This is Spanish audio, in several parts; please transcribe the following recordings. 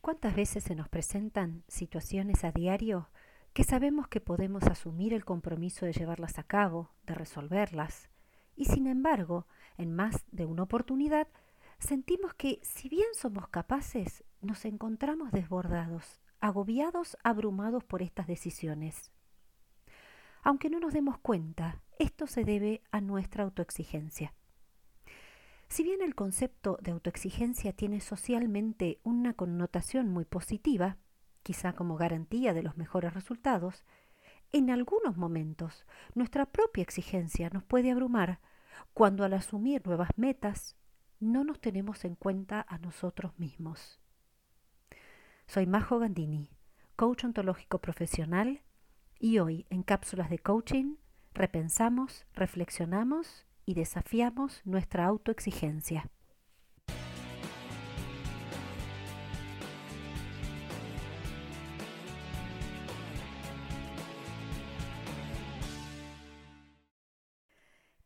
¿Cuántas veces se nos presentan situaciones a diario que sabemos que podemos asumir el compromiso de llevarlas a cabo, de resolverlas, y sin embargo, en más de una oportunidad, sentimos que, si bien somos capaces, nos encontramos desbordados, agobiados, abrumados por estas decisiones. Aunque no nos demos cuenta, esto se debe a nuestra autoexigencia. Si bien el concepto de autoexigencia tiene socialmente una connotación muy positiva, quizá como garantía de los mejores resultados, en algunos momentos nuestra propia exigencia nos puede abrumar cuando al asumir nuevas metas no nos tenemos en cuenta a nosotros mismos. Soy Majo Gandini, coach ontológico profesional, y hoy en cápsulas de coaching repensamos, reflexionamos y desafiamos nuestra autoexigencia.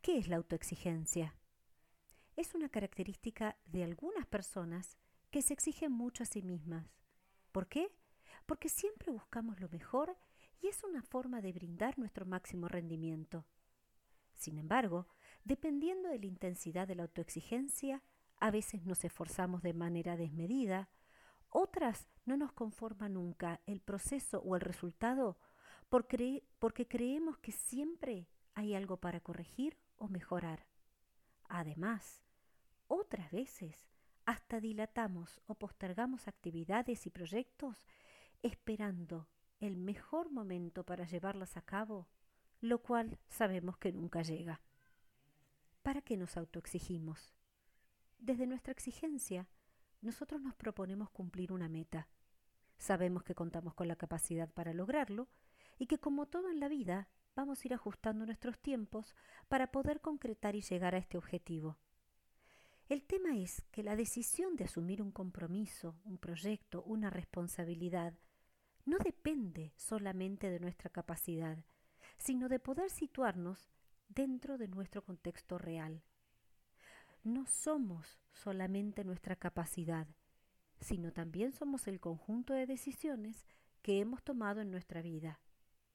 ¿Qué es la autoexigencia? Es una característica de algunas personas que se exigen mucho a sí mismas. ¿Por qué? Porque siempre buscamos lo mejor y es una forma de brindar nuestro máximo rendimiento. Sin embargo, Dependiendo de la intensidad de la autoexigencia, a veces nos esforzamos de manera desmedida, otras no nos conforma nunca el proceso o el resultado porque creemos que siempre hay algo para corregir o mejorar. Además, otras veces hasta dilatamos o postergamos actividades y proyectos esperando el mejor momento para llevarlas a cabo, lo cual sabemos que nunca llega. ¿Para qué nos autoexigimos? Desde nuestra exigencia, nosotros nos proponemos cumplir una meta. Sabemos que contamos con la capacidad para lograrlo y que como todo en la vida, vamos a ir ajustando nuestros tiempos para poder concretar y llegar a este objetivo. El tema es que la decisión de asumir un compromiso, un proyecto, una responsabilidad, no depende solamente de nuestra capacidad, sino de poder situarnos dentro de nuestro contexto real. No somos solamente nuestra capacidad, sino también somos el conjunto de decisiones que hemos tomado en nuestra vida,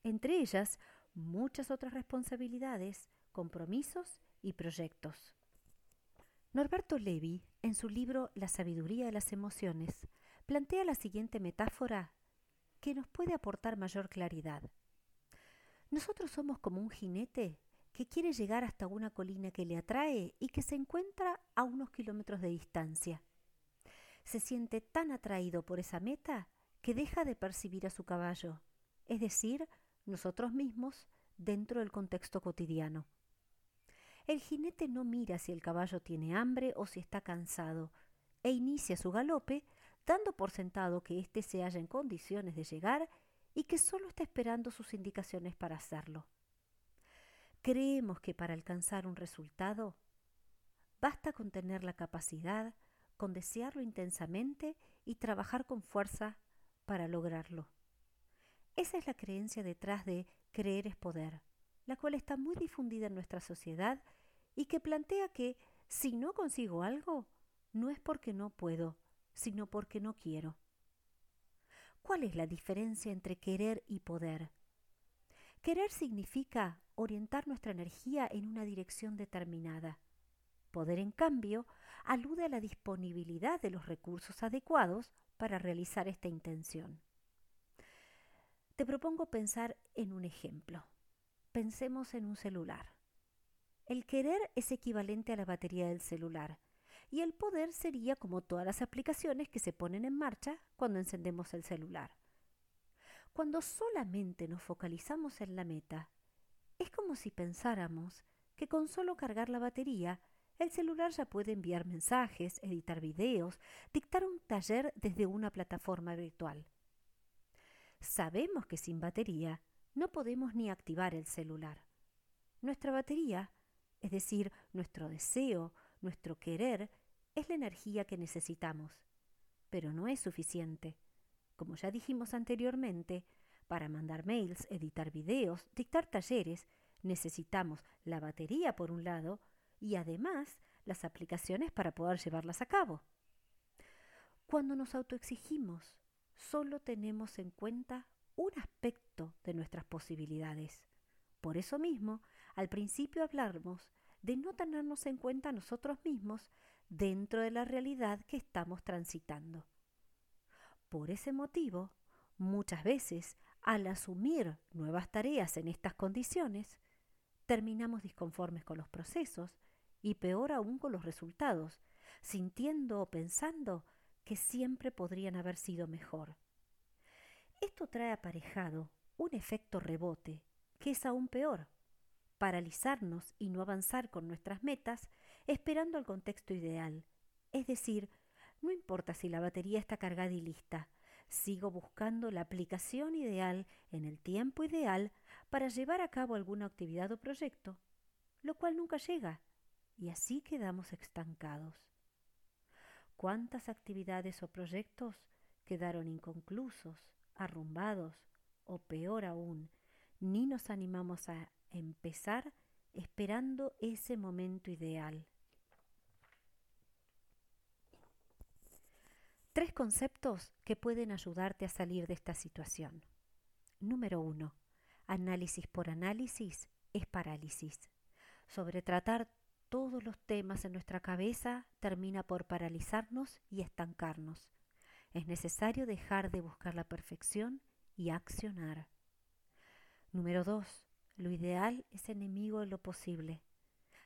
entre ellas muchas otras responsabilidades, compromisos y proyectos. Norberto Levi, en su libro La sabiduría de las emociones, plantea la siguiente metáfora que nos puede aportar mayor claridad. Nosotros somos como un jinete que quiere llegar hasta una colina que le atrae y que se encuentra a unos kilómetros de distancia. Se siente tan atraído por esa meta que deja de percibir a su caballo, es decir, nosotros mismos dentro del contexto cotidiano. El jinete no mira si el caballo tiene hambre o si está cansado, e inicia su galope dando por sentado que éste se halla en condiciones de llegar y que solo está esperando sus indicaciones para hacerlo. Creemos que para alcanzar un resultado basta con tener la capacidad, con desearlo intensamente y trabajar con fuerza para lograrlo. Esa es la creencia detrás de creer es poder, la cual está muy difundida en nuestra sociedad y que plantea que si no consigo algo, no es porque no puedo, sino porque no quiero. ¿Cuál es la diferencia entre querer y poder? Querer significa orientar nuestra energía en una dirección determinada. Poder, en cambio, alude a la disponibilidad de los recursos adecuados para realizar esta intención. Te propongo pensar en un ejemplo. Pensemos en un celular. El querer es equivalente a la batería del celular y el poder sería como todas las aplicaciones que se ponen en marcha cuando encendemos el celular. Cuando solamente nos focalizamos en la meta, es como si pensáramos que con solo cargar la batería, el celular ya puede enviar mensajes, editar videos, dictar un taller desde una plataforma virtual. Sabemos que sin batería no podemos ni activar el celular. Nuestra batería, es decir, nuestro deseo, nuestro querer, es la energía que necesitamos, pero no es suficiente. Como ya dijimos anteriormente, para mandar mails, editar videos, dictar talleres, necesitamos la batería por un lado y además las aplicaciones para poder llevarlas a cabo. Cuando nos autoexigimos, solo tenemos en cuenta un aspecto de nuestras posibilidades. Por eso mismo, al principio hablamos de no tenernos en cuenta nosotros mismos dentro de la realidad que estamos transitando. Por ese motivo, muchas veces, al asumir nuevas tareas en estas condiciones, terminamos disconformes con los procesos y peor aún con los resultados, sintiendo o pensando que siempre podrían haber sido mejor. Esto trae aparejado un efecto rebote, que es aún peor, paralizarnos y no avanzar con nuestras metas esperando el contexto ideal. Es decir, no importa si la batería está cargada y lista, sigo buscando la aplicación ideal en el tiempo ideal para llevar a cabo alguna actividad o proyecto, lo cual nunca llega, y así quedamos estancados. ¿Cuántas actividades o proyectos quedaron inconclusos, arrumbados o peor aún, ni nos animamos a empezar esperando ese momento ideal? Tres conceptos que pueden ayudarte a salir de esta situación. Número uno, análisis por análisis es parálisis. Sobre tratar todos los temas en nuestra cabeza termina por paralizarnos y estancarnos. Es necesario dejar de buscar la perfección y accionar. Número 2. Lo ideal es enemigo de lo posible.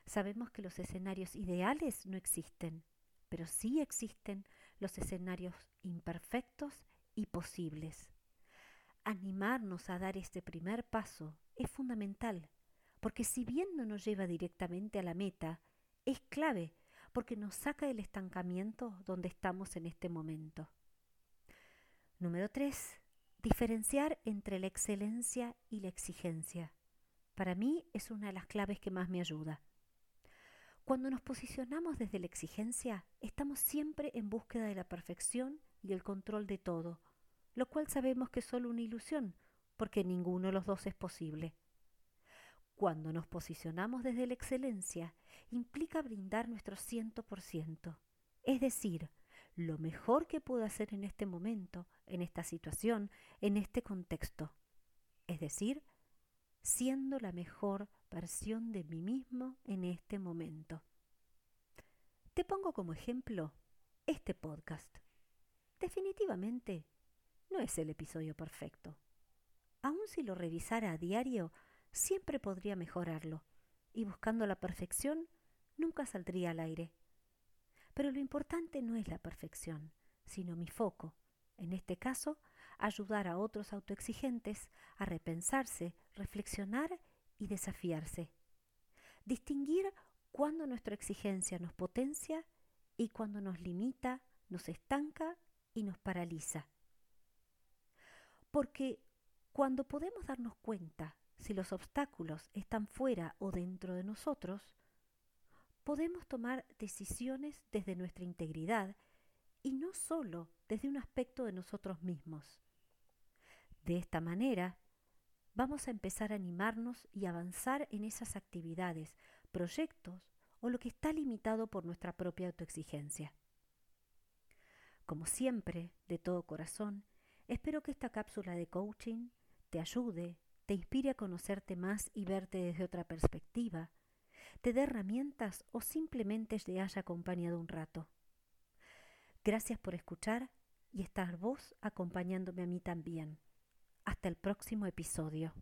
Sabemos que los escenarios ideales no existen, pero sí existen los escenarios imperfectos y posibles. Animarnos a dar este primer paso es fundamental porque si bien no nos lleva directamente a la meta, es clave porque nos saca del estancamiento donde estamos en este momento. Número 3. Diferenciar entre la excelencia y la exigencia. Para mí es una de las claves que más me ayuda. Cuando nos posicionamos desde la exigencia, estamos siempre en búsqueda de la perfección y el control de todo, lo cual sabemos que es solo una ilusión, porque ninguno de los dos es posible. Cuando nos posicionamos desde la excelencia, implica brindar nuestro ciento por ciento, es decir, lo mejor que puedo hacer en este momento, en esta situación, en este contexto, es decir, siendo la mejor versión de mí mismo en este momento. Te pongo como ejemplo este podcast. Definitivamente no es el episodio perfecto. Aun si lo revisara a diario, siempre podría mejorarlo, y buscando la perfección nunca saldría al aire. Pero lo importante no es la perfección, sino mi foco, en este caso, ayudar a otros autoexigentes a repensarse, reflexionar y desafiarse. Distinguir cuando nuestra exigencia nos potencia y cuando nos limita, nos estanca y nos paraliza. Porque cuando podemos darnos cuenta si los obstáculos están fuera o dentro de nosotros, podemos tomar decisiones desde nuestra integridad y no solo desde un aspecto de nosotros mismos. De esta manera, vamos a empezar a animarnos y avanzar en esas actividades, proyectos o lo que está limitado por nuestra propia autoexigencia. Como siempre, de todo corazón, espero que esta cápsula de coaching te ayude te inspire a conocerte más y verte desde otra perspectiva, te dé herramientas o simplemente te haya acompañado un rato. Gracias por escuchar y estar vos acompañándome a mí también. Hasta el próximo episodio.